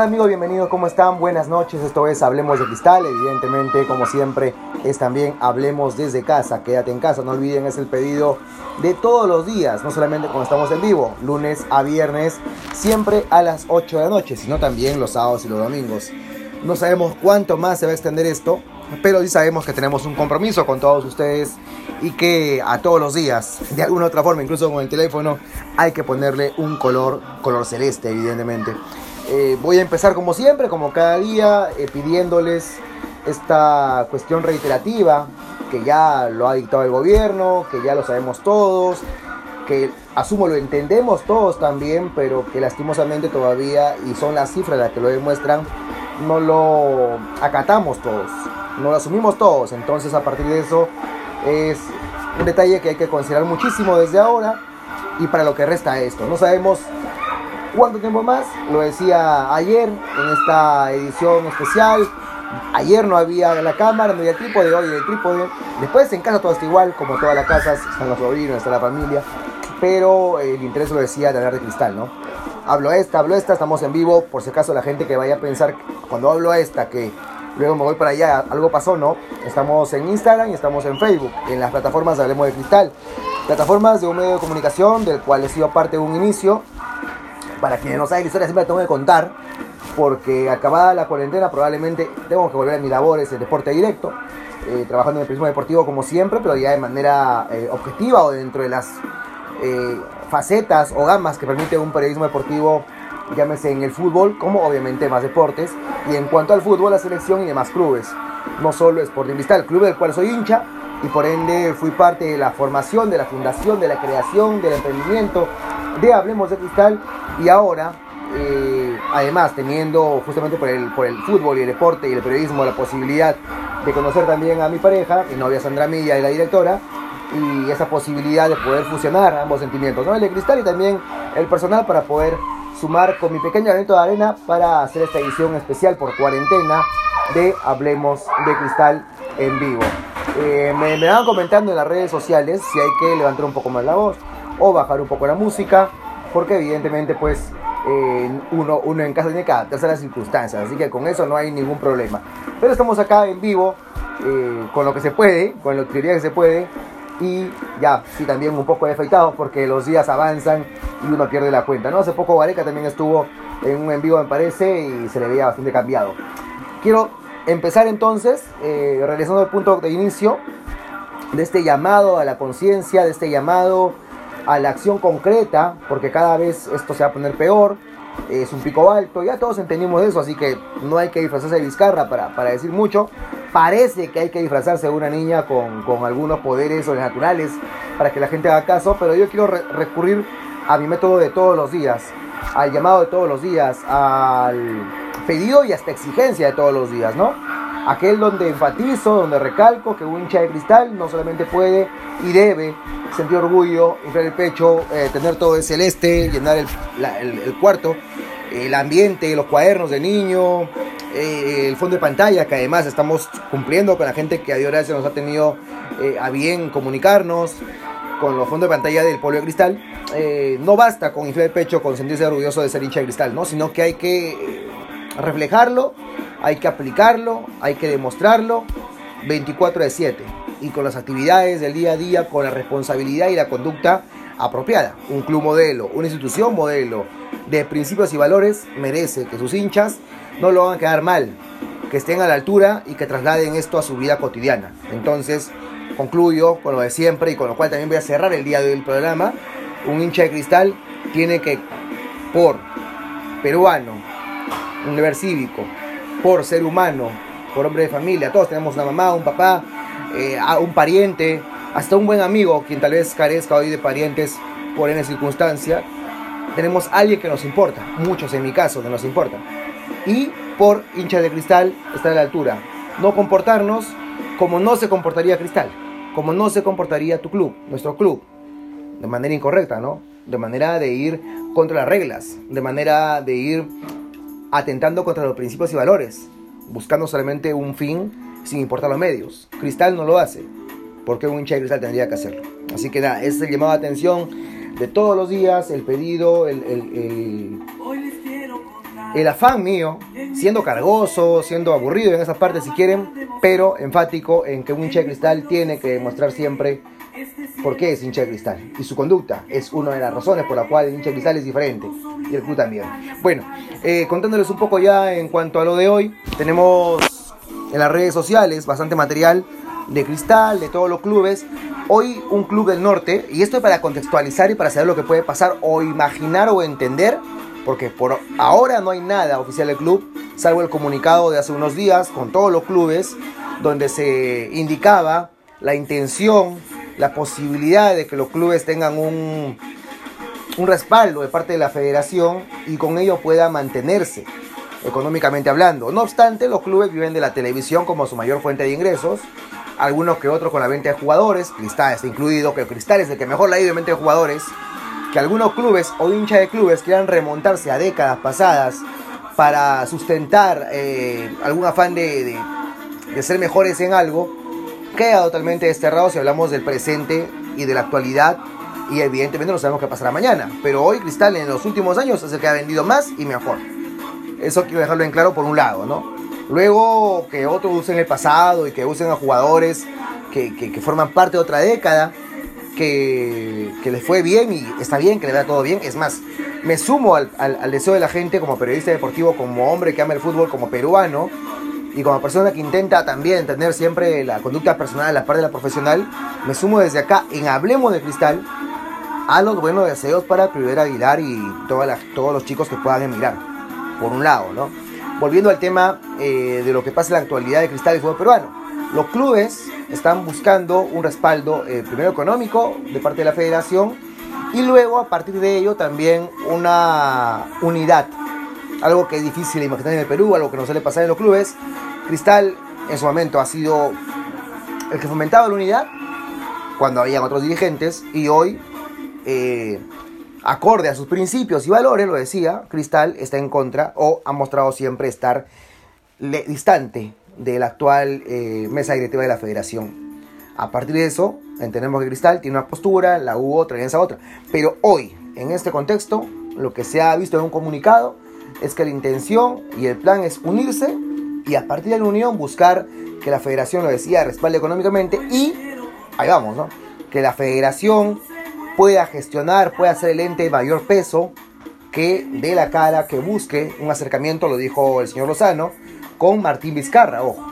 tal amigos? Bienvenidos, ¿cómo están? Buenas noches, esto es Hablemos de Cristal, evidentemente, como siempre, es también Hablemos desde casa, quédate en casa, no olviden, es el pedido de todos los días, no solamente cuando estamos en vivo, lunes a viernes, siempre a las 8 de la noche, sino también los sábados y los domingos. No sabemos cuánto más se va a extender esto, pero sí sabemos que tenemos un compromiso con todos ustedes y que a todos los días, de alguna u otra forma, incluso con el teléfono, hay que ponerle un color, color celeste, evidentemente. Eh, voy a empezar como siempre, como cada día, eh, pidiéndoles esta cuestión reiterativa, que ya lo ha dictado el gobierno, que ya lo sabemos todos, que asumo lo entendemos todos también, pero que lastimosamente todavía, y son las cifras las que lo demuestran, no lo acatamos todos, no lo asumimos todos. Entonces a partir de eso es un detalle que hay que considerar muchísimo desde ahora y para lo que resta esto. No sabemos cuánto tiempo más, lo decía ayer en esta edición especial. Ayer no había la cámara, no había trípode, hoy el trípode. Después en casa todo está igual, como todas las casas, están los sobrinos, está la familia. Pero el interés lo decía de hablar de cristal, ¿no? Hablo esta, hablo esta, estamos en vivo, por si acaso la gente que vaya a pensar cuando hablo esta que luego me voy para allá, algo pasó, ¿no? Estamos en Instagram y estamos en Facebook, en las plataformas Hablemos de Cristal. Plataformas de un medio de comunicación del cual he sido parte de un inicio. Para quienes no saben la historia siempre la tengo que contar, porque acabada la cuarentena probablemente tengo que volver a mis labores, el deporte directo, eh, trabajando en el periodismo deportivo como siempre, pero ya de manera eh, objetiva o dentro de las eh, facetas o gamas que permite un periodismo deportivo, llámese en el fútbol, como obviamente más deportes, y en cuanto al fútbol, la selección y demás clubes. No solo Sporting Cristal, club del cual soy hincha, y por ende fui parte de la formación, de la fundación, de la creación, del emprendimiento de Hablemos de Cristal, y ahora, eh, además, teniendo justamente por el, por el fútbol y el deporte y el periodismo la posibilidad de conocer también a mi pareja, mi novia Sandra Milla y la directora, y esa posibilidad de poder fusionar ambos sentimientos, ¿no? el de cristal y también el personal para poder sumar con mi pequeño granito de arena para hacer esta edición especial por cuarentena de Hablemos de Cristal en vivo. Eh, me, me van comentando en las redes sociales si hay que levantar un poco más la voz o bajar un poco la música, porque evidentemente pues eh, uno, uno en casa tiene que adaptarse a las circunstancias, así que con eso no hay ningún problema. Pero estamos acá en vivo, eh, con lo que se puede, con la utilidad que se puede, y ya, sí, también un poco afectados porque los días avanzan y uno pierde la cuenta, ¿no? Hace poco Vareca también estuvo en un en vivo, me parece, y se le veía bastante cambiado. Quiero empezar entonces, eh, realizando el punto de inicio de este llamado a la conciencia, de este llamado a la acción concreta, porque cada vez esto se va a poner peor. es un pico alto, ya todos entendimos eso, así que no hay que disfrazarse de Vizcarra para, para decir mucho. Parece que hay que disfrazarse de una niña con, con algunos poderes sobrenaturales para que la gente haga caso, pero yo quiero re- recurrir a mi método de todos los días, al llamado de todos los días, al pedido y hasta exigencia de todos los días, ¿no? Aquel donde enfatizo, donde recalco que un hincha de cristal no solamente puede y debe sentir orgullo, inflar el pecho, eh, tener todo de celeste, llenar el, el- el cuarto, el ambiente, los cuadernos de niño, eh, el fondo de pantalla, que además estamos cumpliendo con la gente que a Dios gracias nos ha tenido eh, a bien comunicarnos, con los fondos de pantalla del polio de cristal. No basta con inflar el pecho, con sentirse orgulloso de ser hincha de cristal, ¿no? sino que hay que reflejarlo, hay que aplicarlo, hay que demostrarlo 24 de 7 y con las actividades del día a día, con la responsabilidad y la conducta apropiada. Un club modelo, una institución modelo de principios y valores merece que sus hinchas no lo hagan quedar mal, que estén a la altura y que trasladen esto a su vida cotidiana. Entonces, concluyo con lo de siempre y con lo cual también voy a cerrar el día de hoy el programa. Un hincha de cristal tiene que, por peruano, un deber cívico, por ser humano, por hombre de familia, todos tenemos una mamá, un papá, eh, un pariente, hasta un buen amigo, quien tal vez carezca hoy de parientes por N circunstancia, tenemos alguien que nos importa, muchos en mi caso que nos importa, y por hincha de cristal estar a la altura, no comportarnos como no se comportaría cristal, como no se comportaría tu club, nuestro club, de manera incorrecta, ¿no? De manera de ir contra las reglas, de manera de ir atentando contra los principios y valores, buscando solamente un fin sin importar los medios. Cristal no lo hace, porque un hincha de cristal tendría que hacerlo. Así que nada, ese llamado de atención de todos los días, el pedido, el, el, el, el afán mío, siendo cargoso, siendo aburrido en esas partes si quieren, pero enfático en que un hincha de cristal tiene que demostrar siempre por qué es hincha de cristal. Y su conducta es una de las razones por la cual el hincha de cristal es diferente. Y el club también. Bueno, eh, contándoles un poco ya en cuanto a lo de hoy, tenemos en las redes sociales bastante material de cristal, de todos los clubes. Hoy un club del norte, y esto es para contextualizar y para saber lo que puede pasar o imaginar o entender, porque por ahora no hay nada oficial del club, salvo el comunicado de hace unos días con todos los clubes, donde se indicaba la intención, la posibilidad de que los clubes tengan un, un respaldo de parte de la federación y con ello pueda mantenerse económicamente hablando. No obstante, los clubes viven de la televisión como su mayor fuente de ingresos, algunos que otros con la venta de jugadores, Cristal está incluido, que Cristal es el que mejor la ha ido en venta de jugadores, que algunos clubes o hinchas de clubes quieran remontarse a décadas pasadas para sustentar eh, algún afán de, de, de ser mejores en algo, queda totalmente desterrado si hablamos del presente y de la actualidad y evidentemente no sabemos qué pasará mañana. Pero hoy Cristal en los últimos años es el que ha vendido más y mejor. Eso quiero dejarlo en claro por un lado, ¿no? Luego que otros usen el pasado y que usen a jugadores que, que, forman parte de otra década, que, que, les fue bien y está bien, que le da todo bien. Es más, me sumo al, al deseo de la gente como periodista deportivo, como hombre que ama el fútbol, como peruano y como persona que intenta también tener siempre la conducta personal a la par de la profesional, me sumo desde acá en Hablemos de Cristal a los buenos deseos para Cliver Aguilar y todas las, todos los chicos que puedan emigrar, por un lado, ¿no? Volviendo al tema eh, de lo que pasa en la actualidad de Cristal y fútbol peruano. Los clubes están buscando un respaldo, eh, primero económico, de parte de la federación, y luego a partir de ello también una unidad algo que es difícil de imaginar en el Perú, algo que no suele pasar en los clubes. Cristal en su momento ha sido el que fomentaba la unidad cuando habían otros dirigentes y hoy, eh, acorde a sus principios y valores, lo decía, Cristal está en contra o ha mostrado siempre estar distante de la actual eh, mesa directiva de la federación. A partir de eso, entendemos que Cristal tiene una postura, la U otra y esa otra. Pero hoy, en este contexto, lo que se ha visto en un comunicado es que la intención y el plan es unirse y a partir de la unión buscar que la federación, lo decía, respalde económicamente y, ahí vamos, ¿no? Que la federación pueda gestionar, pueda ser el ente de mayor peso, que dé la cara, que busque un acercamiento, lo dijo el señor Lozano, con Martín Vizcarra, ojo.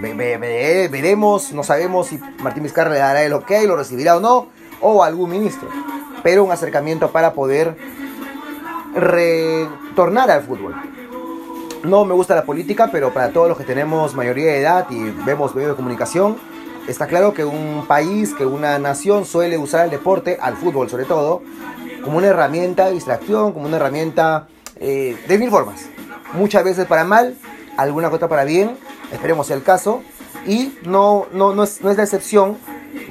Ve, ve, ve, veremos, no sabemos si Martín Vizcarra le dará el ok, lo recibirá o no, o algún ministro, pero un acercamiento para poder retornar al fútbol. No me gusta la política, pero para todos los que tenemos mayoría de edad y vemos medios de comunicación, está claro que un país, que una nación suele usar el deporte, al fútbol sobre todo, como una herramienta de distracción, como una herramienta eh, de mil formas. Muchas veces para mal, alguna cosa para bien, esperemos sea el caso. Y no, no, no, es, no es la excepción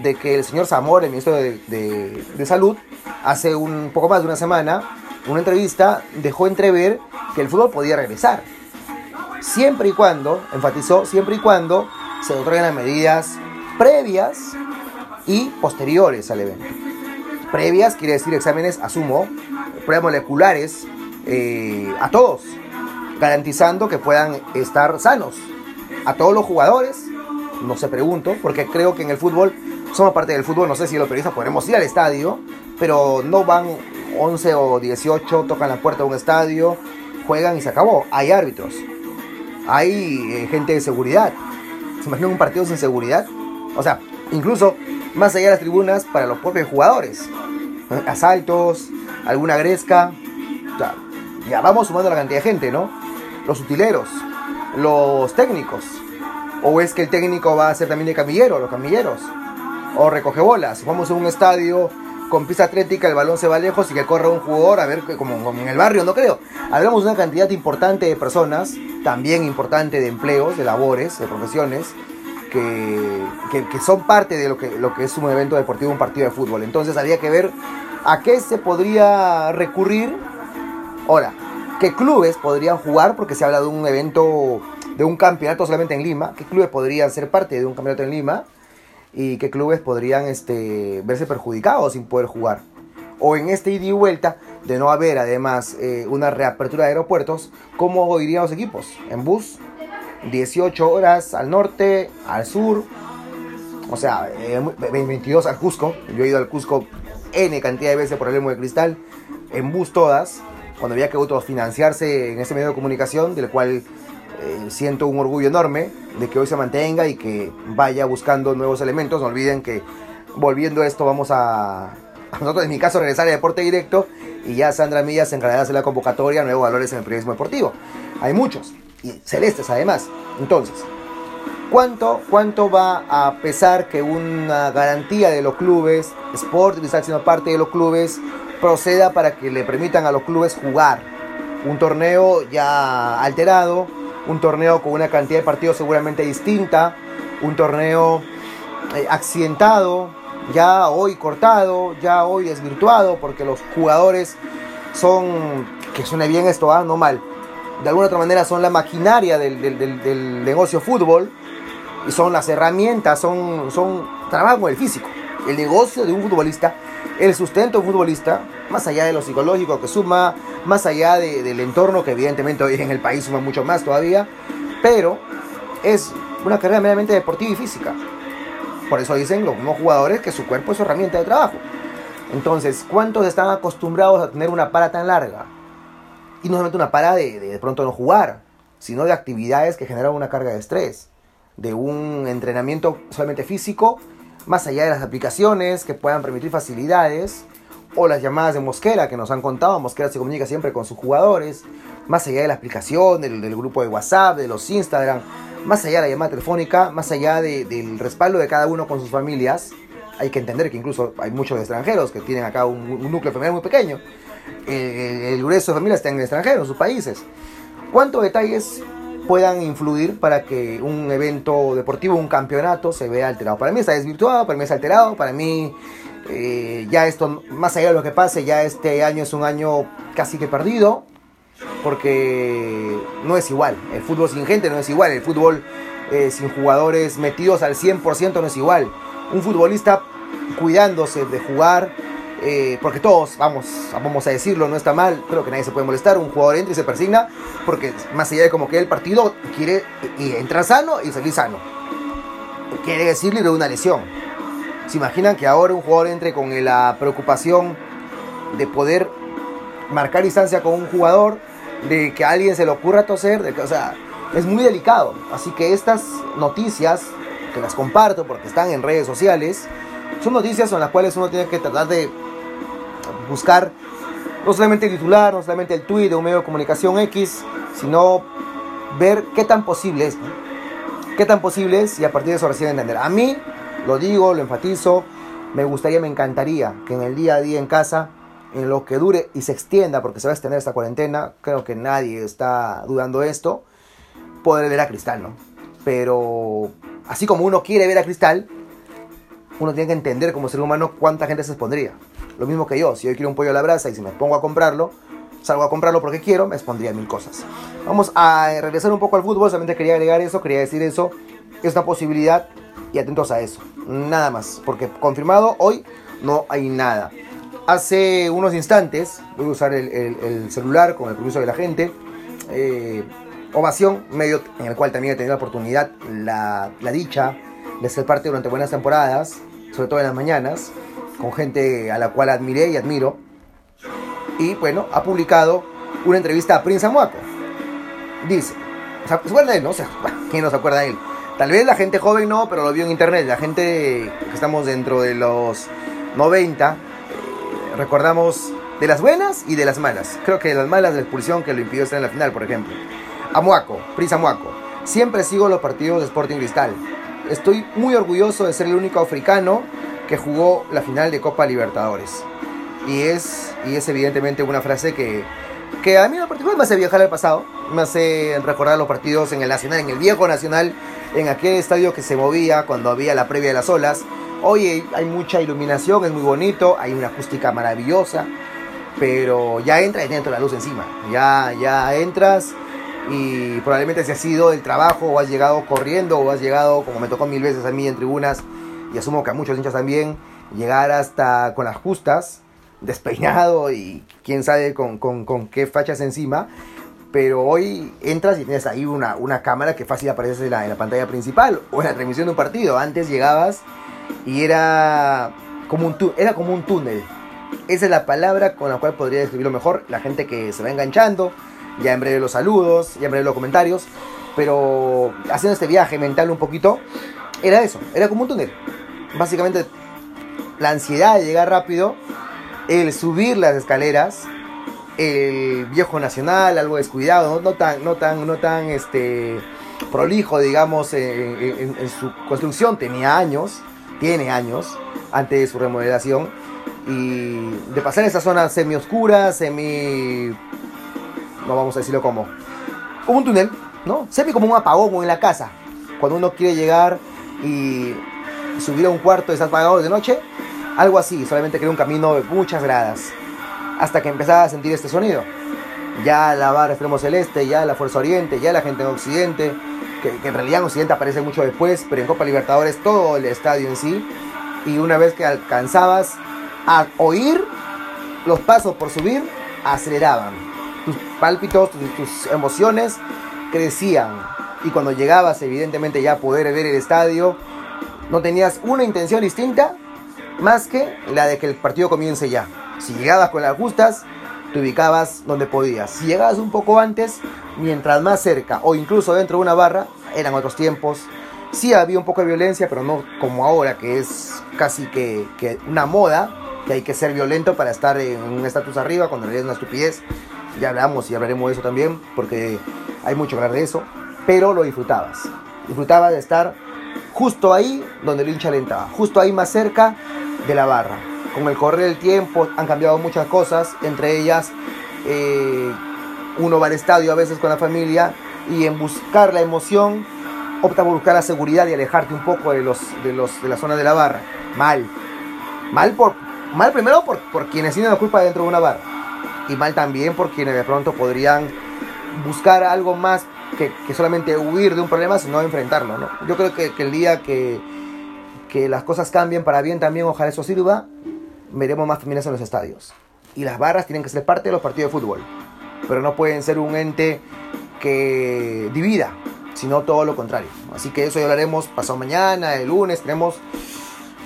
de que el señor Zamora, el ministro de, de, de Salud, hace un poco más de una semana, una entrevista dejó entrever que el fútbol podía regresar. Siempre y cuando, enfatizó, siempre y cuando se otorguen las medidas previas y posteriores al evento. Previas quiere decir exámenes, asumo, pruebas moleculares eh, a todos, garantizando que puedan estar sanos. A todos los jugadores, no se pregunto, porque creo que en el fútbol, somos parte del fútbol, no sé si los periodistas podremos ir al estadio, pero no van 11 o 18, tocan la puerta de un estadio, juegan y se acabó. Hay árbitros, hay eh, gente de seguridad. ¿Se imaginan un partido sin seguridad? O sea, incluso más allá de las tribunas para los propios jugadores. ¿eh? Asaltos, alguna gresca. Ya vamos sumando la cantidad de gente, ¿no? Los utileros, los técnicos. O es que el técnico va a ser también de camillero, los camilleros. O recoge bolas. Vamos a un estadio con pista atlética, el balón se va lejos y que corra un jugador, a ver, como, como en el barrio, no creo. Hablamos de una cantidad importante de personas, también importante de empleos, de labores, de profesiones, que, que, son parte de lo que, lo que es un evento deportivo, un partido de fútbol. Entonces habría que ver a qué se podría recurrir. Ahora, qué clubes podrían jugar, porque se habla de un evento, de un campeonato solamente en Lima, qué clubes podrían ser parte de un campeonato en Lima y qué clubes podrían este, verse perjudicados sin poder jugar. O en este ida y vuelta de no haber además eh, una reapertura de aeropuertos, ¿cómo irían los equipos? ¿En bus? 18 horas al norte, al sur, o sea, eh, 22 al Cusco. Yo he ido al Cusco N cantidad de veces por el Emo de Cristal, en bus todas, cuando había que autofinanciarse en ese medio de comunicación, del cual eh, siento un orgullo enorme de que hoy se mantenga y que vaya buscando nuevos elementos. No olviden que volviendo a esto vamos a, nosotros en mi caso regresar a deporte directo y ya Sandra Milla se encargará de hacer la convocatoria Nuevos Valores en el Periodismo Deportivo. Hay muchos y celestes además. Entonces, ¿cuánto, cuánto va a pesar que una garantía de los clubes, Sport está siendo parte de los clubes, proceda para que le permitan a los clubes jugar un torneo ya alterado, un torneo con una cantidad de partidos seguramente distinta, un torneo eh, accidentado, ya hoy cortado, ya hoy desvirtuado, porque los jugadores son, que suene bien esto, ¿ah? no mal, de alguna otra manera son la maquinaria del, del, del, del, negocio fútbol y son las herramientas, son, son trabajo el físico. El negocio de un futbolista, el sustento futbolista, más allá de lo psicológico que suma, más allá de, del entorno que evidentemente hoy en el país suma mucho más todavía, pero es una carrera meramente deportiva y física. Por eso dicen los jugadores que su cuerpo es herramienta de trabajo. Entonces, ¿cuántos están acostumbrados a tener una para tan larga? Y no solamente una para de, de, de pronto no jugar, sino de actividades que generan una carga de estrés, de un entrenamiento solamente físico, más allá de las aplicaciones que puedan permitir facilidades, o las llamadas de Mosquera que nos han contado. Mosquera se comunica siempre con sus jugadores, más allá de la aplicación, del, grupo de WhatsApp, de los Instagram, más allá de la llamada telefónica, más allá de, del respaldo de cada uno con sus familias. Hay que entender que incluso hay muchos extranjeros que tienen acá un, núcleo familiar muy pequeño. Eh, el grueso de familias está en el extranjero, en sus países. ¿Cuántos detalles puedan influir para que un evento deportivo, un campeonato, se vea alterado? Para mí está desvirtuado, para mí está alterado, para mí eh, ya esto, más allá de lo que pase, ya este año es un año casi que perdido, porque no es igual. El fútbol sin gente no es igual, el fútbol eh, sin jugadores metidos al 100% no es igual. Un futbolista cuidándose de jugar, eh, porque todos, vamos, vamos a decirlo, no está mal, creo que nadie se puede molestar, un jugador entra y se persigna, porque más allá de como que el partido quiere y entrar sano y salir sano. Quiere decir libre de una lesión. ¿Se imaginan que ahora un jugador entre con la preocupación de poder marcar distancia con un jugador, de que a alguien se le ocurra toser? O sea, es muy delicado. Así que estas noticias, que las comparto porque están en redes sociales, son noticias en las cuales uno tiene que tratar de buscar no solamente el titular, no solamente el tuit de un medio de comunicación X, sino ver qué tan posible es, qué tan posible es y a partir de eso recién entender. A mí, lo digo, lo enfatizo, me gustaría, me encantaría que en el día a día en casa, en lo que dure y se extienda, porque se va a extender esta cuarentena, creo que nadie está dudando esto, poder ver a Cristal, ¿no? Pero así como uno quiere ver a Cristal, uno tiene que entender como ser humano cuánta gente se expondría. Lo mismo que yo, si yo quiero un pollo a la brasa y si me pongo a comprarlo, salgo a comprarlo porque quiero, me expondría mil cosas. Vamos a regresar un poco al fútbol, solamente quería agregar eso, quería decir eso, es una posibilidad y atentos a eso, nada más, porque confirmado hoy no hay nada. Hace unos instantes, voy a usar el, el- el celular con el permiso de la gente, eh, Ovación, medio en el cual también he tenido la oportunidad, la, la dicha de ser parte durante buenas temporadas, sobre todo en las mañanas, con gente a la cual admiré y admiro. Y bueno, ha publicado una entrevista a Prince Amuaco. Dice, ¿se acuerdan de él? No? ¿quién no se acuerda de él? Tal vez la gente joven no, pero lo vio en internet. La gente que estamos dentro de los 90, eh, recordamos de las buenas y de las malas. Creo que de las malas de la expulsión que lo impidió estar en la final, por ejemplo. Amuaco, Prince Amuaco. Siempre sigo los partidos de Sporting Cristal. Estoy muy orgulloso de ser el único africano que jugó la final de Copa Libertadores. Y es, y es evidentemente una frase que, que a mí en particular me hace viajar al pasado, me hace recordar los partidos en el Nacional, en el viejo Nacional, en aquel estadio que se movía cuando había la previa de las olas. Hoy hay mucha iluminación, es muy bonito, hay una acústica maravillosa, pero ya entra y dentro la luz encima. Ya, ya entras y probablemente si has sido del trabajo o has llegado corriendo o has llegado, como me tocó mil veces a mí en tribunas, y asumo que a muchos hinchas también, llegar hasta con las justas, despeinado y quién sabe con, con, con qué fachas encima. Pero hoy entras y tienes ahí una, una cámara que fácil aparece en la, en la pantalla principal o en la transmisión de un partido. Antes llegabas y era como un, era como un túnel. Esa es la palabra con la cual podría describirlo mejor. La gente que se va enganchando, ya en breve los saludos, ya en breve los comentarios. Pero haciendo este viaje mental un poquito, era eso, era como un túnel. Básicamente la ansiedad de llegar rápido, el subir las escaleras, el viejo nacional, algo descuidado, no, tan, no tan, no tan este, prolijo, digamos, en, en- en su construcción, tenía años, tiene años, antes de su remodelación, y de pasar esa zona semi oscura, semi, no vamos a decirlo como, como un túnel, ¿no? Semi como un apagón en la casa, cuando uno quiere llegar y subir a un cuarto y está apagado de noche, algo así, solamente era un camino de muchas gradas hasta que empezaba a sentir este sonido. Ya la barra extremo celeste, ya la Fuerza Oriente, ya la gente en Occidente, que, que en realidad en Occidente aparece mucho después, pero en Copa Libertadores todo el estadio en sí. Y una vez que alcanzabas a oír los pasos por subir, aceleraban. Tus pálpitos, tus, emociones crecían. Y cuando llegabas, evidentemente, ya a poder ver el estadio, no tenías una intención distinta más que la de que el partido comience ya. Si llegabas con las justas, te ubicabas donde podías. Si llegabas un poco antes, mientras más cerca o incluso dentro de una barra, eran otros tiempos. Sí había un poco de violencia, pero no como ahora, que es casi que, que una moda, que hay que ser violento para estar en un estatus arriba, cuando en realidad es una estupidez. Ya hablamos y hablaremos de eso también, porque hay mucho que hablar de eso. Pero lo disfrutabas. Disfrutabas de estar justo ahí donde el hincha alentaba, justo ahí más cerca de la barra. Con el correr del tiempo han cambiado muchas cosas, entre ellas eh, uno va al estadio a veces con la familia y en buscar la emoción opta por buscar la seguridad y alejarte un poco de los de los de la zona de la barra. Mal. Mal por mal primero por, por quienes tienen la culpa dentro de una barra y mal también por quienes de pronto podrían buscar algo más que, que solamente huir de un problema, sino enfrentarlo. ¿no? Yo creo que, el día que, que las cosas cambien para bien también, ojalá eso sirva, veremos más familias en los estadios. Y las barras tienen que ser parte de los partidos de fútbol, pero no pueden ser un ente que divida, sino todo lo contrario. Así que eso ya hablaremos pasado mañana, el lunes, tenemos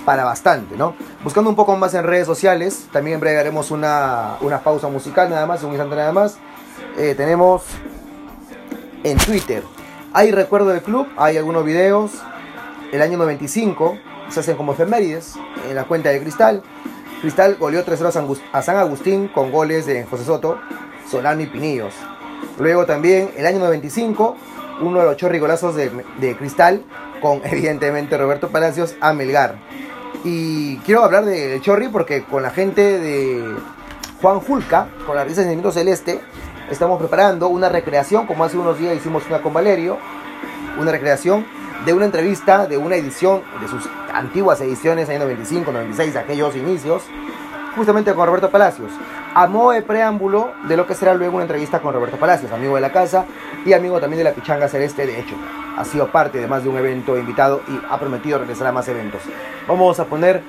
para bastante, ¿no? Buscando un poco más en redes sociales, también en breve haremos una, una pausa musical nada más, un instante nada más. Eh, tenemos en Twitter, hay recuerdo del club, hay algunos videos, el año 95, se hacen como efemérides en la cuenta de cristal. Cristal goleó 3-0 a San Agustín con goles de José Soto, Solano y Pinillos. Luego también el año 95, uno de los chorrigolazos de, de Cristal con evidentemente Roberto Palacios a Melgar. Y quiero hablar del Chorri porque con la gente de Juan Julca, con la risa de Sentimiento Celeste, estamos preparando una recreación, como hace unos días hicimos una con Valerio, una recreación de una entrevista de una edición de sus antiguas ediciones, año 95, 96, aquellos inicios, justamente con Roberto Palacios. A modo de preámbulo de lo que será luego una entrevista con Roberto Palacios, amigo de la casa y amigo también de la Pichanga Celeste, de hecho. Ha sido parte de más de un evento invitado y ha prometido regresar a más eventos. Vamos a poner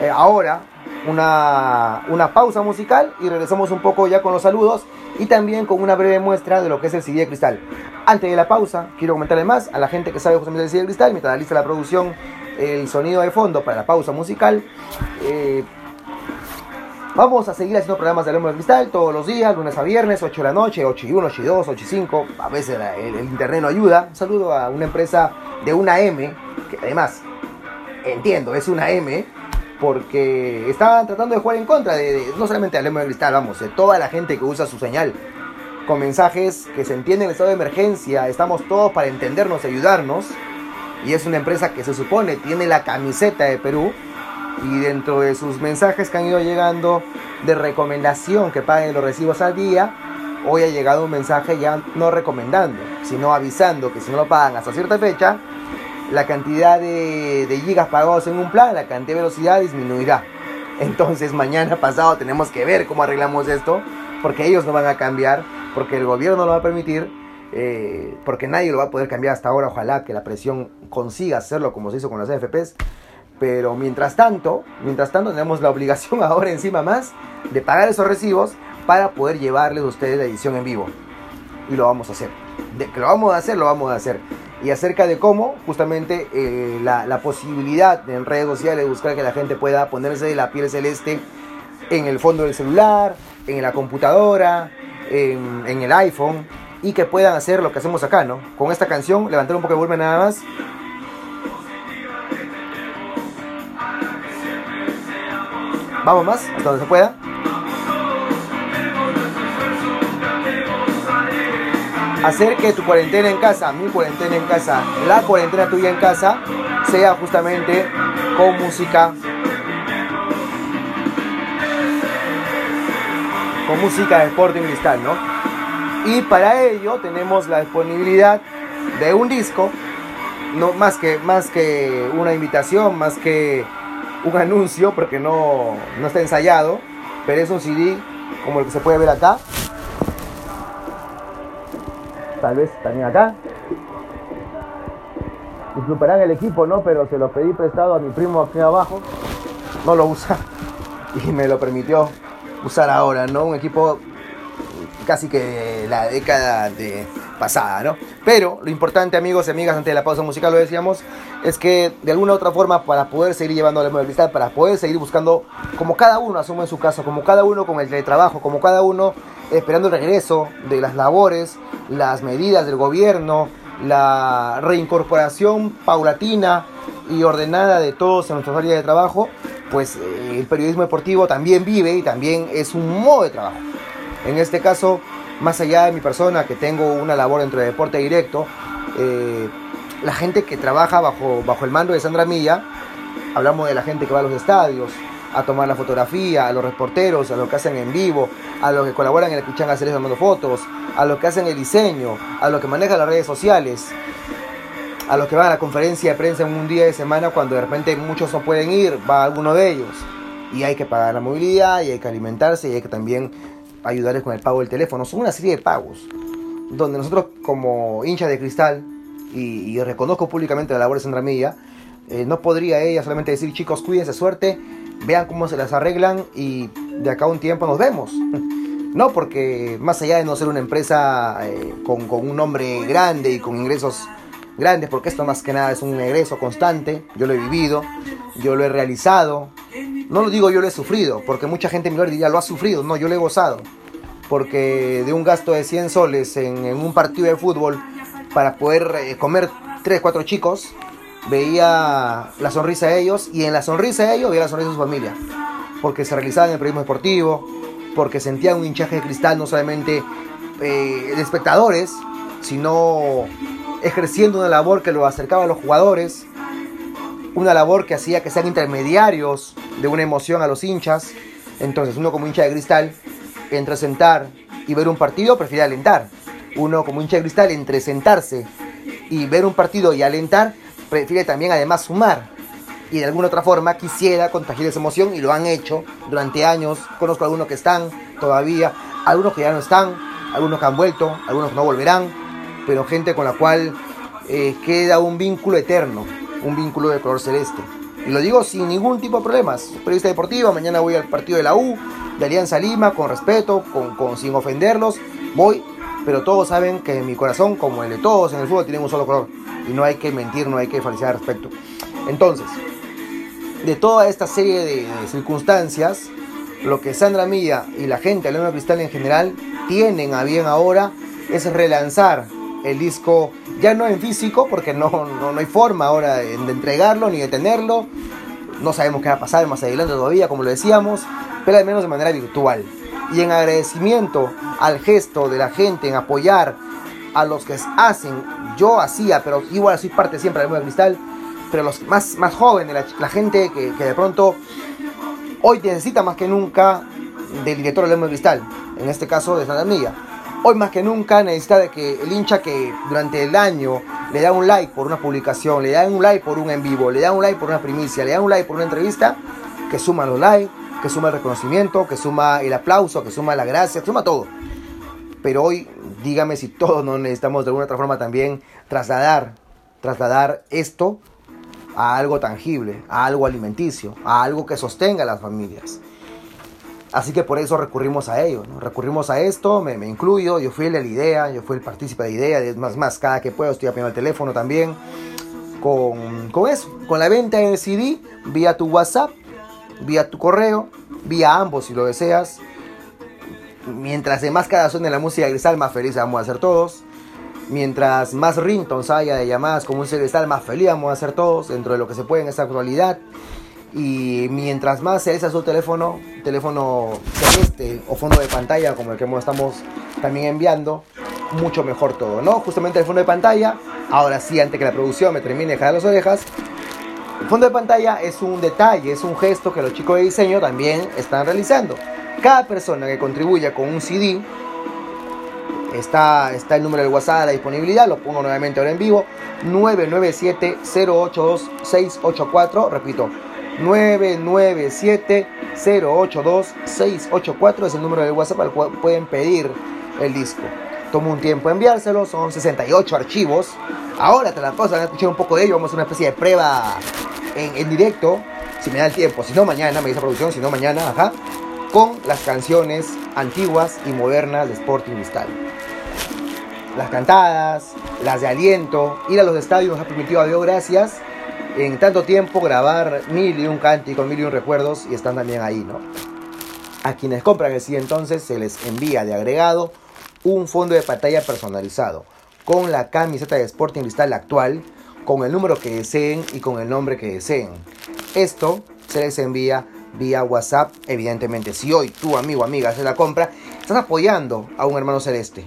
eh, ahora una, una pausa musical y regresamos un poco ya con los saludos y también con una breve muestra de lo que es el CD de cristal. Antes de la pausa, quiero comentarle más a la gente que sabe justamente del CD de cristal, mientras lista la producción, el sonido de fondo para la pausa musical. Eh, Vamos a seguir haciendo programas de Hablemos de Cristal todos los días, lunes a viernes, 8 de la noche, 8 y 1, 8 y 2, 8 y 5. A veces el, el internet no ayuda. Un saludo a una empresa de una M, que además, entiendo, es una M, porque estaban tratando de jugar en contra de, de- no solamente de Hablemos de Cristal, vamos, de toda la gente que usa su señal. Con mensajes que se entiende en estado de emergencia, estamos todos para entendernos y ayudarnos. Y es una empresa que se supone tiene la camiseta de Perú, y dentro de sus mensajes que han ido llegando de recomendación que paguen los recibos al día, hoy ha llegado un mensaje ya no recomendando, sino avisando que si no lo pagan hasta cierta fecha, la cantidad de, gigas pagados en un plan, la cantidad de velocidad disminuirá. Entonces mañana pasado tenemos que ver cómo arreglamos esto, porque ellos no van a cambiar, porque el gobierno no lo va a permitir, eh, porque nadie lo va a poder cambiar hasta ahora. Ojalá que la presión consiga hacerlo como se hizo con las AFPs. Pero mientras tanto, mientras tanto tenemos la obligación ahora encima más de pagar esos recibos para poder llevarles a ustedes la edición en vivo. Y lo vamos a hacer. De que lo vamos a hacer, lo vamos a hacer. Y acerca de cómo, justamente eh, la, la posibilidad en redes sociales de buscar que la gente pueda ponerse de la piel celeste en el fondo del celular, en la computadora, en, en el iPhone, y que puedan hacer lo que hacemos acá, ¿no? Con esta canción, levantar un poco el volumen nada más. Vamos más, hasta donde se pueda. Hacer que tu cuarentena en casa, mi cuarentena en casa, la cuarentena tuya en casa, sea justamente con música. Con música de Sporting Cristal, ¿no? Y para ello tenemos la disponibilidad de un disco, no más que, más que una invitación, más que un anuncio, porque no, no está ensayado, pero es un CD como el que se puede ver acá. Tal vez también acá. Disculparán el equipo, ¿no? Pero se lo pedí prestado a mi primo aquí abajo. No lo usa. Y me lo permitió usar ahora, ¿no? Un equipo casi que la década de pasada, ¿no? Pero lo importante, amigos y amigas, antes de la pausa musical lo decíamos, es que de alguna u otra forma para poder seguir llevando la cristal, para poder seguir buscando, como cada uno asume en su casa, como cada uno con el teletrabajo, como cada uno esperando el regreso de las labores, las medidas del gobierno, la reincorporación paulatina y ordenada de todos en nuestras áreas de trabajo, pues eh, el periodismo deportivo también vive y también es un modo de trabajo. En este caso, más allá de mi persona, que tengo una labor dentro de deporte directo, eh, la gente que trabaja bajo, bajo el mando de Sandra Milla, hablamos de la gente que va a los estadios, a tomar la fotografía, a los reporteros, a los que hacen en vivo, a los que colaboran en el Pichanga Celeste tomando fotos, a los que hacen el diseño, a los que manejan las redes sociales, a los que van a la conferencia de prensa en un día de semana cuando de repente muchos no pueden ir, va alguno de ellos. Y hay que pagar la movilidad, y hay que alimentarse, y hay que también ayudarles con el pago del teléfono. Son una serie de pagos donde nosotros como hinchas de cristal, y, reconozco públicamente la labor de Sandra Milla, eh, no podría ella solamente decir chicos cuídense suerte, vean cómo se las arreglan y de acá a un tiempo nos vemos. No, porque más allá de no ser una empresa eh, con un nombre grande y con ingresos grandes, porque esto más que nada es un egreso constante, yo lo he vivido, yo lo he realizado, no lo digo yo lo he sufrido, porque mucha gente me diría lo ha sufrido, no, yo lo he gozado, porque de un gasto de 100 soles en, un partido de fútbol para poder eh, comer 3, 4 chicos, veía la sonrisa de ellos y en la sonrisa de ellos veía la sonrisa de su familia. porque se realizaban en el periodismo deportivo, porque sentían un hinchaje de cristal no solamente eh, de espectadores, sino ejerciendo una labor que lo acercaba a los jugadores, una labor que hacía que sean intermediarios de una emoción a los hinchas. Entonces uno como hincha de cristal, entre sentar y ver un partido, prefiere alentar. Uno como hincha de cristal, entre sentarse y ver un partido y alentar, prefiere también además sumar. Y de alguna otra forma quisiera contagiar esa emoción y lo han hecho durante años. Conozco a algunos que están todavía, algunos que ya no están, algunos que han vuelto, algunos que no volverán, pero gente con la cual eh, queda un vínculo eterno, un vínculo de color celeste. Y lo digo sin ningún tipo de problemas. Periodista deportivo, mañana voy al partido de la U, de Alianza Lima, con respeto, con, con, sin ofenderlos. Voy, pero todos saben que mi corazón, como el de todos en el fútbol, tiene un solo color. Y no hay que mentir, no hay que falsear al respecto. Entonces, de toda esta serie de circunstancias, lo que Sandra Milla y la gente de León Cristal en general tienen a bien ahora es relanzar el disco, ya no en físico, porque no, no, no hay forma ahora de, de, entregarlo ni de tenerlo. No sabemos qué va a pasar más adelante todavía, como lo decíamos, pero al menos de manera virtual. Y en agradecimiento al gesto de la gente en apoyar a los que hacen, yo hacía, pero igual soy parte siempre del mundo cristal, pero los más, más jóvenes, la, la gente que, que, de pronto hoy necesita más que nunca del director del mundo cristal, en este caso de Santa Milla hoy más que nunca necesita de que el hincha que durante el año le da un like por una publicación, le da un like por un en vivo, le da un like por una primicia, le da un like por una entrevista, que suma los likes, que suma el reconocimiento, que suma el aplauso, que suma la gracia, suma todo. Pero hoy, dígame si todos no necesitamos de alguna otra forma también trasladar, trasladar esto a algo tangible, a algo alimenticio, a algo que sostenga a las familias. Así que por eso recurrimos a ello, recurrimos a esto, me, incluyo, yo fui el de la idea, yo fui el partícipe de idea, es más, más, cada que puedo estoy apoyando el teléfono también, con, con eso, con la venta del CD, vía tu WhatsApp, vía tu correo, vía ambos si lo deseas. Mientras de más cada suene la música cristal, más feliz vamos a ser todos. Mientras más ringtones haya de llamadas como un cristal, más feliz vamos a ser todos dentro de lo que se puede en esta actualidad. Y mientras más se su teléfono, teléfono celeste o fondo de pantalla como el que estamos también enviando, mucho mejor todo, ¿no? Justamente el fondo de pantalla, ahora sí, antes que la producción me termine de las orejas, el fondo de pantalla es un detalle, es un gesto que los chicos de diseño también están realizando. Cada persona que contribuya con un CD, está, está el número de WhatsApp, la disponibilidad, lo pongo nuevamente ahora en vivo, 997-082-684, repito, 997-082-684 es el número de WhatsApp al cual pueden pedir el disco. Toma un tiempo enviárselo, son 68 archivos. Ahora te la cosa, van a escuchar un poco de ello, vamos a hacer una especie de prueba en, en directo, si me da el tiempo, si no mañana, me dice producción, si no mañana, ajá, con las canciones antiguas y modernas de Sporting Cristal. Las cantadas, las de aliento, ir a los estadios nos ha permitido a Dios gracias en tanto tiempo grabar mil y un cánticos, mil y un recuerdos y están también ahí, ¿no? A quienes compran el sí entonces se les envía de agregado un fondo de pantalla personalizado con la camiseta de Sporting Cristal actual, con el número que deseen y con el nombre que deseen. Esto se les envía vía WhatsApp, evidentemente. Si hoy tu amigo amiga hace la compra, estás apoyando a un hermano celeste.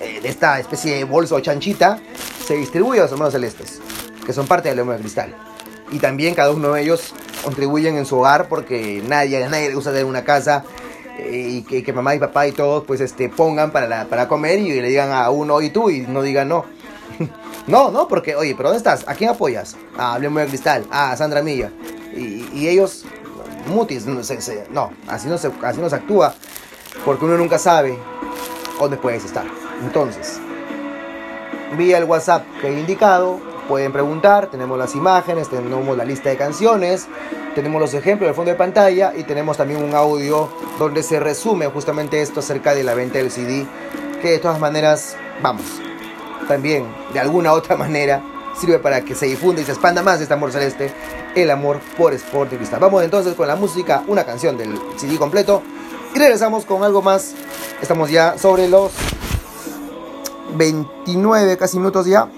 Eh, de esta especie de bolso o chanchita se distribuye a los hermanos celestes que son parte del León de Cristal. Y también cada uno de ellos contribuyen en su hogar porque nadie, nadie le gusta tener una casa eh, y que, que, mamá y papá y todos pues este, pongan para, la, para comer y le digan a uno y tú y no digan no. no, no, porque oye, pero ¿dónde estás? ¿A quién apoyas? A ah, de Cristal, a Sandra Milla. Y, y ellos, mutis, no, así no, se, así no se actúa porque uno nunca sabe dónde puedes estar. Entonces, vía el WhatsApp que he indicado, pueden preguntar, tenemos las imágenes, tenemos la lista de canciones, tenemos los ejemplos del fondo de pantalla y tenemos también un audio donde se resume justamente esto acerca de la venta del CD, que de todas maneras, vamos, también de alguna otra manera sirve para que se difunda y se expanda más este amor celeste, el amor por Sport y Cristal. Vamos entonces con la música, una canción del CD completo y regresamos con algo más. Estamos ya sobre los 29 casi minutos ya.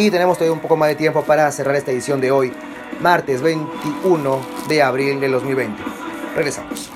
Y tenemos todavía un poco más de tiempo para cerrar esta edición de hoy, martes 21 de abril de 2020. Regresamos.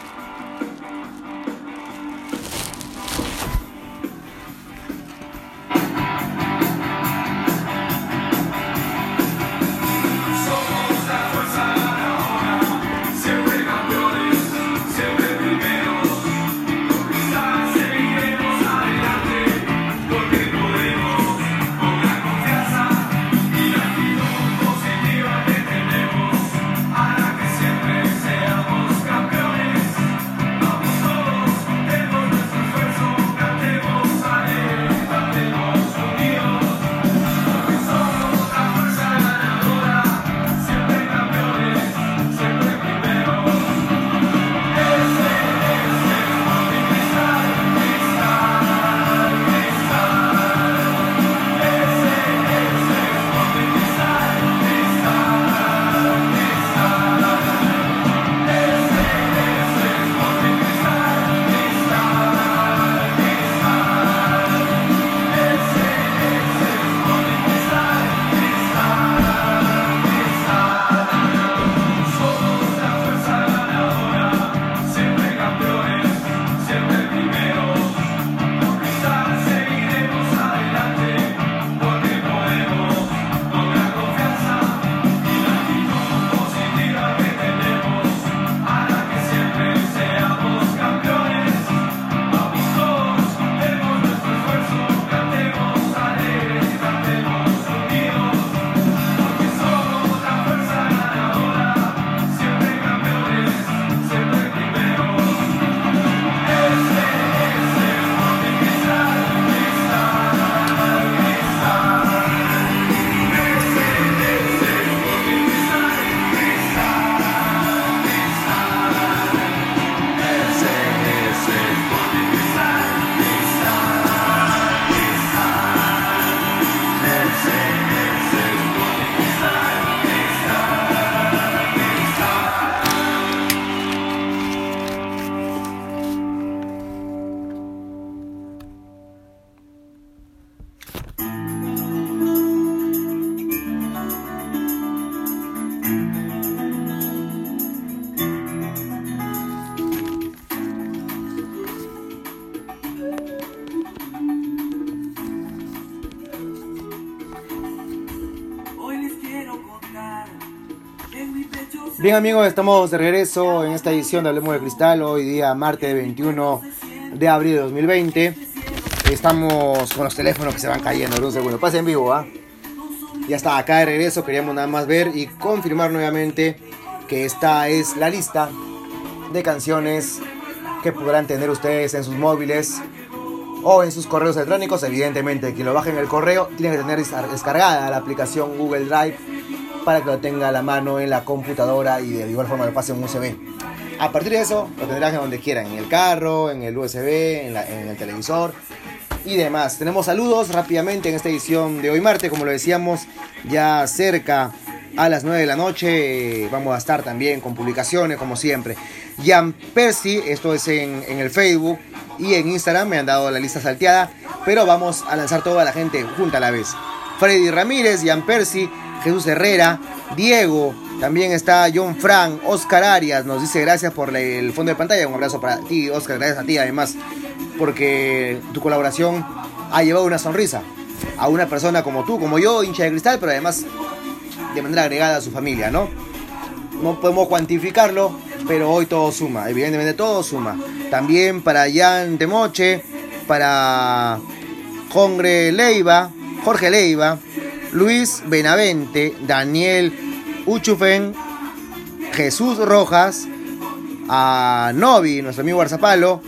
Bien amigos, estamos de regreso en esta edición de Hablemos de Cristal, hoy día martes 21 de abril de 2020. Estamos con los teléfonos que se van cayendo, en un segundo. Pasa en vivo, ¿ah? Ya está acá de regreso, queríamos nada más ver y confirmar nuevamente que esta es la lista de canciones que podrán tener ustedes en sus móviles o en sus correos electrónicos. Evidentemente, quien lo baje en el correo tiene que tener descar- descargada la aplicación Google Drive para que lo tenga la mano en la computadora y de igual forma lo pase en un USB. A partir de eso, lo tendrán en donde quieran, en el carro, en el USB, en el televisor y demás. Tenemos saludos rápidamente en esta edición de hoy martes, como lo decíamos, ya cerca a las 9 de la noche. eh, Vamos a estar también con publicaciones, como siempre. Jan Percy, esto es en, en el Facebook y en Instagram, me han dado la lista salteada, pero vamos a lanzar toda la gente junta a la vez. Freddy Ramírez, Jan Percy, Jesús Herrera, Diego, también está John Frank, Oscar Arias, nos dice gracias por el fondo de pantalla, un abrazo para ti, Oscar, gracias a ti además, porque tu colaboración ha llevado una sonrisa a una persona como tú, como yo, hincha de cristal, pero además de manera agregada a su familia, ¿no? No podemos cuantificarlo, pero hoy todo suma, evidentemente todo suma. También para Jan Temoche, para Jorge Leiva, Jorge Leiva, Luis Benavente, Daniel Uchufen, Jesús Rojas, a Novi, nuestro amigo Arzapalo.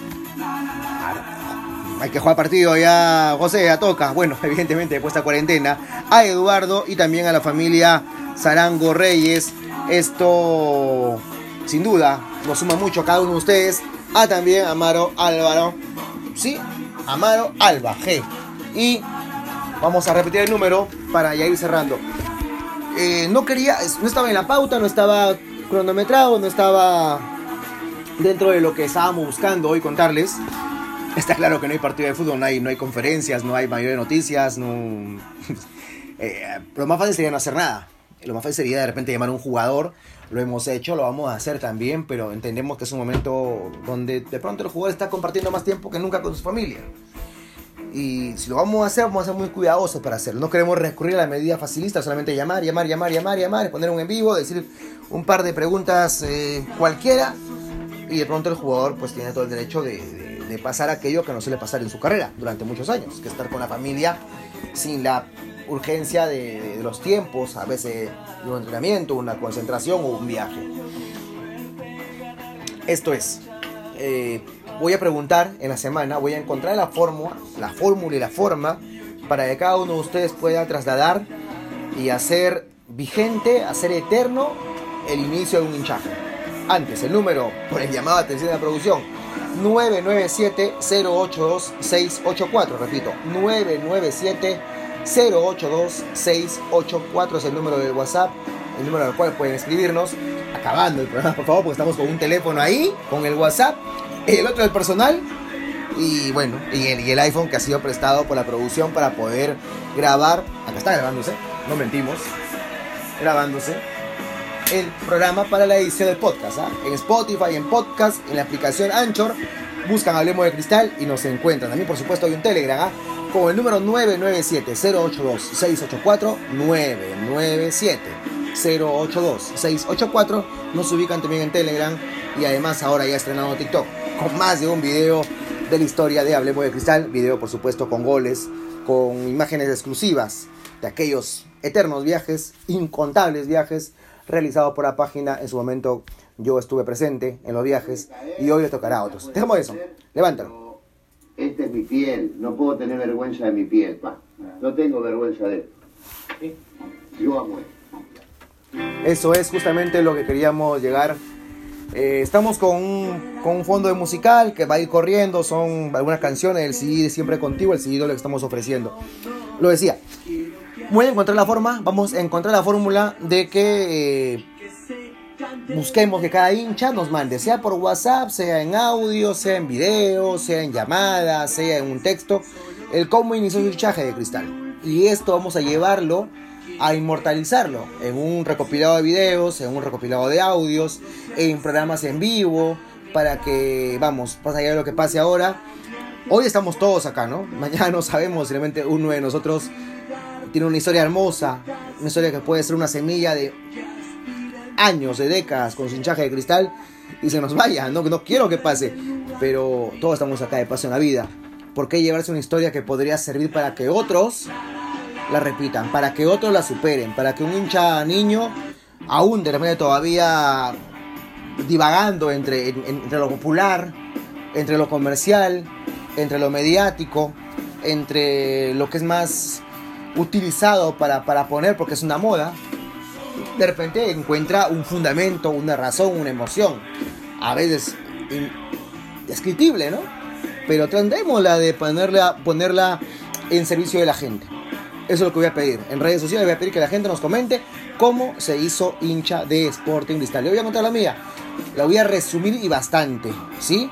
Hay que jugar partido ya, José, ya toca. Bueno, evidentemente después de esta cuarentena. A Eduardo y también a la familia Zarango Reyes. Esto, sin duda, nos suma mucho a cada uno de ustedes. A también Amaro Álvaro. Sí, Amaro Alba, G. Y vamos a repetir el número para ya ir cerrando. Eh, no quería, no estaba en la pauta, no estaba cronometrado, no estaba dentro de lo que estábamos buscando hoy contarles. Está claro que no hay partido de fútbol, no hay, no hay conferencias, no hay mayor noticias, no... Eh, lo más fácil sería no hacer nada. Lo más fácil sería de repente llamar a un jugador. Lo hemos hecho, lo vamos a hacer también, pero entendemos que es un momento donde de pronto el jugador está compartiendo más tiempo que nunca con su familia. Y si lo vamos a hacer, vamos a ser muy cuidadosos para hacerlo. No queremos recurrir a la medida facilista, solamente llamar, llamar, llamar, llamar, llamar, poner un en vivo, decir un par de preguntas eh, cualquiera. Y de pronto el jugador pues tiene todo el derecho de, pasar aquello que no suele pasar en su carrera durante muchos años, que es estar con la familia sin la urgencia de, de los tiempos, a veces de un entrenamiento, una concentración o un viaje. Esto es, eh, voy a preguntar en la semana, voy a encontrar la fórmula, la fórmula y la forma para que cada uno de ustedes pueda trasladar y hacer vigente, hacer eterno el inicio de un hinchaje. Antes, el número por el llamado de atención de la producción 997-082-684, repito, 997-082-684 es el número del WhatsApp, el número al cual pueden escribirnos, acabando el programa, por favor, porque estamos con un teléfono ahí, con el WhatsApp, el otro del personal, y bueno, y el, y el iPhone que ha sido prestado por la producción para poder grabar, acá está grabándose, no mentimos, grabándose el programa para la edición del podcast. ¿ah? En Spotify, en podcast, en la aplicación Anchor, buscan Hablemos de Cristal y nos encuentran. También, por supuesto, hay un Telegram ¿ah? con el número 997-082-684. 997-082-684. Nos ubican también en Telegram y además ahora ya ha estrenado TikTok con más de un video de la historia de Hablemos de Cristal. Video, por supuesto, con goles, con imágenes exclusivas de aquellos eternos viajes, incontables viajes realizados por la página. En su momento yo estuve presente en los viajes y hoy le tocará a otros. Dejemos eso, levántalo. Esta es mi piel, no puedo tener vergüenza de mi piel, pa. No tengo vergüenza de esto. Yo amo esto. Eso es justamente lo que queríamos llegar. Eh, estamos con un, con un fondo de musical que va a ir corriendo, son algunas canciones del CD Siempre Contigo, el CD doble que estamos ofreciendo. Lo decía, voy a encontrar la forma, vamos a encontrar la fórmula de que eh, busquemos que cada hincha nos mande, sea por WhatsApp, sea en audio, sea en video, sea en llamada, sea en un texto, el cómo inició su hinchaje de cristal. Y esto vamos a llevarlo a inmortalizarlo en un recopilado de videos, en un recopilado de audios, en programas en vivo, para que, vamos, más allá de lo que pase ahora, hoy estamos todos acá, ¿no? Mañana no sabemos realmente uno de nosotros tiene una historia hermosa, una historia que puede ser una semilla de años, de décadas con su hinchaje de cristal y se nos vaya, no, no quiero que pase, pero todos estamos acá de paso en la vida. ¿Por qué llevarse una historia que podría servir para que otros la repitan, para que otros la superen, para que un hincha niño, aún de repente todavía divagando entre, en- entre lo popular, entre lo comercial, entre lo mediático, entre lo que es más utilizado para, para poner porque es una moda, de repente encuentra un fundamento, una razón, una emoción, a veces indescriptible, ¿no? Pero tendremos la de ponerla, ponerla en servicio de la gente. Eso es lo que voy a pedir. En redes sociales voy a pedir que la gente nos comente cómo se hizo hincha de Sporting Cristal. Le voy a contar la mía. La voy a resumir y bastante, ¿sí?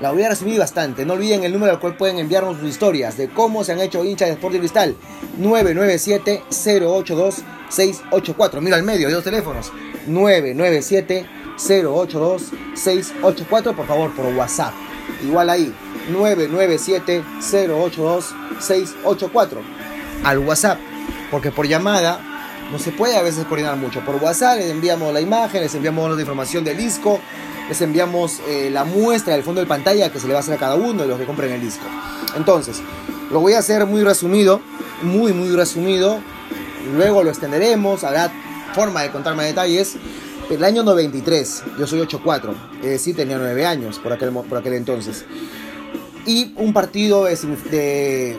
La voy a resumir bastante. No olviden el número al cual pueden enviarnos sus historias de cómo se han hecho hinchas de Sporting Cristal. 997-082-684. Mira al medio, hay dos teléfonos. 997-082-684. Por favor, por WhatsApp. Igual ahí. 997-082-684 al WhatsApp, porque por llamada no se puede a veces coordinar mucho. Por WhatsApp les enviamos la imagen, les enviamos la información del disco, les enviamos eh, la muestra del fondo de pantalla que se le va a hacer a cada uno de los que compren el disco. Entonces, lo voy a hacer muy resumido, muy, muy resumido. Luego lo extenderemos, habrá forma de contar más detalles. El año 93, yo soy 8'4, es decir, tenía 9 años por aquel, por aquel entonces y un partido de, de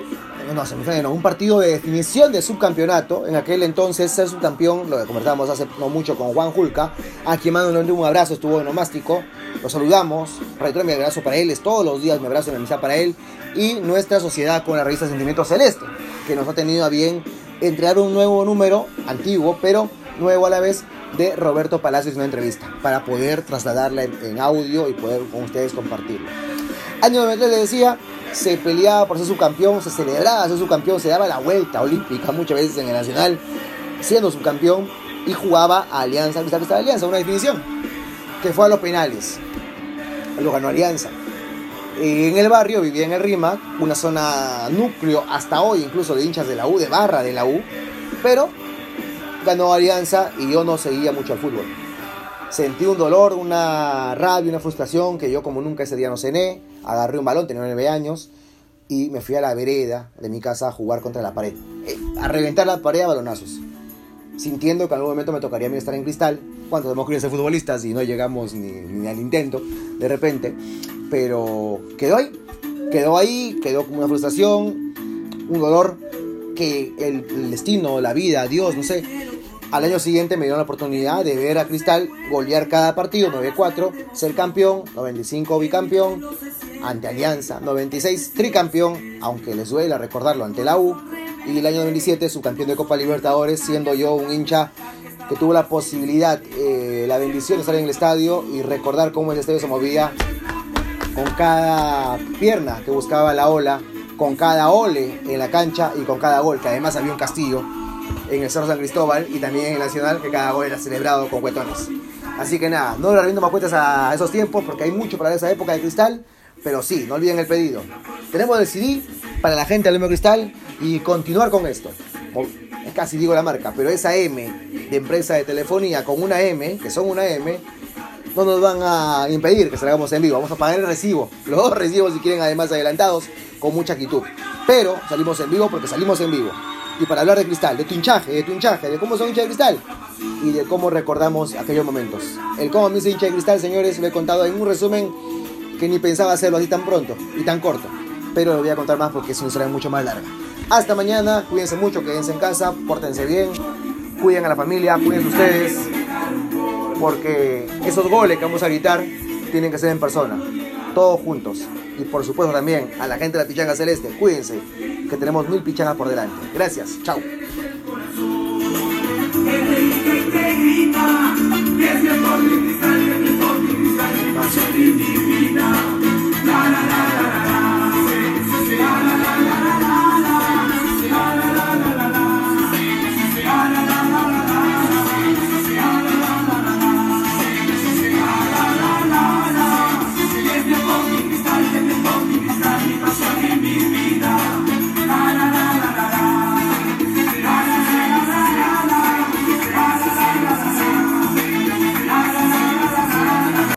no, semifinal, no, un partido de definición de subcampeonato. En aquel entonces ser subcampeón, lo que conversamos hace no mucho con Juan Julca, a quien mando un abrazo, estuvo en Omástico, lo saludamos, reitero mi abrazo para él, es todos los días mi abrazo y mi amistad para él, y nuestra sociedad con la revista Sentimiento Celeste, que nos ha tenido a bien entregar un nuevo número, antiguo, pero nuevo a la vez, de Roberto Palacios en una entrevista, para poder trasladarla en, en audio y poder con ustedes compartirlo. Año 93 le decía, se peleaba por ser subcampeón, se celebraba ser subcampeón, se daba la vuelta olímpica muchas veces en el Nacional, siendo subcampeón. y jugaba a Alianza, Cristal Cristal Alianza, una definición, que fue a los penales. Lo ganó Alianza. En el barrio vivía en el RIMAC, una zona núcleo hasta hoy, incluso de hinchas de la U, de barra de la U, pero ganó Alianza y yo no seguía mucho al fútbol. Sentí un dolor, una rabia, una frustración que yo como nunca ese día no cené, agarré un balón, tenía nueve años, y me fui a la vereda de mi casa a jugar contra la pared, eh, a reventar la pared a balonazos, sintiendo que en algún momento me tocaría a mí estar en cristal, cuando hemos querido ser futbolistas y no llegamos ni, al intento, de repente, pero quedó ahí, quedó ahí, quedó como una frustración, un dolor que el destino, la vida, Dios, no sé, al año siguiente me dio la oportunidad de ver a Cristal golear cada partido, 9-4, ser campeón, 95 bicampeón, ante Alianza, 96 tricampeón, aunque les duela recordarlo, ante la U, y el año 97 subcampeón de Copa Libertadores, siendo yo un hincha que tuvo la posibilidad, eh, la bendición de estar en el estadio y recordar cómo el estadio se movía con cada pierna que buscaba la ola, con cada ole en la cancha y con cada gol, que además había un castillo en el Cerro San Cristóbal y también en el Nacional, que cada gol era celebrado con cuetones. Así que nada, no le rindo más cuentas a esos tiempos porque hay mucho para esa época de cristal, pero sí, no olviden el pedido. Tenemos el CD para la gente del Lemo Cristal y continuar con esto. O- Casi digo la marca, pero esa M de empresa de telefonía con una M, que son una M, no nos van a impedir que salgamos en vivo. Vamos a pagar el recibo, los dos recibos si quieren además adelantados, con mucha actitud. Pero salimos en vivo porque salimos en vivo. Y para hablar de cristal, de tu hinchaje, de tu hinchaje, de cómo son hincha de cristal y de cómo recordamos aquellos momentos. El cómo me hice hincha de cristal, señores, lo he contado en un resumen que ni pensaba hacerlo así tan pronto y tan corto. Pero lo voy a contar más porque es una historia mucho más larga. Hasta mañana, cuídense mucho, quédense en casa, pórtense bien, cuiden a la familia, cuídense ustedes, porque esos goles que vamos a gritar tienen que ser en persona, todos juntos. Y por supuesto también a la gente de la Pichanga Celeste, cuídense, que tenemos mil pichangas por delante. Gracias, chao.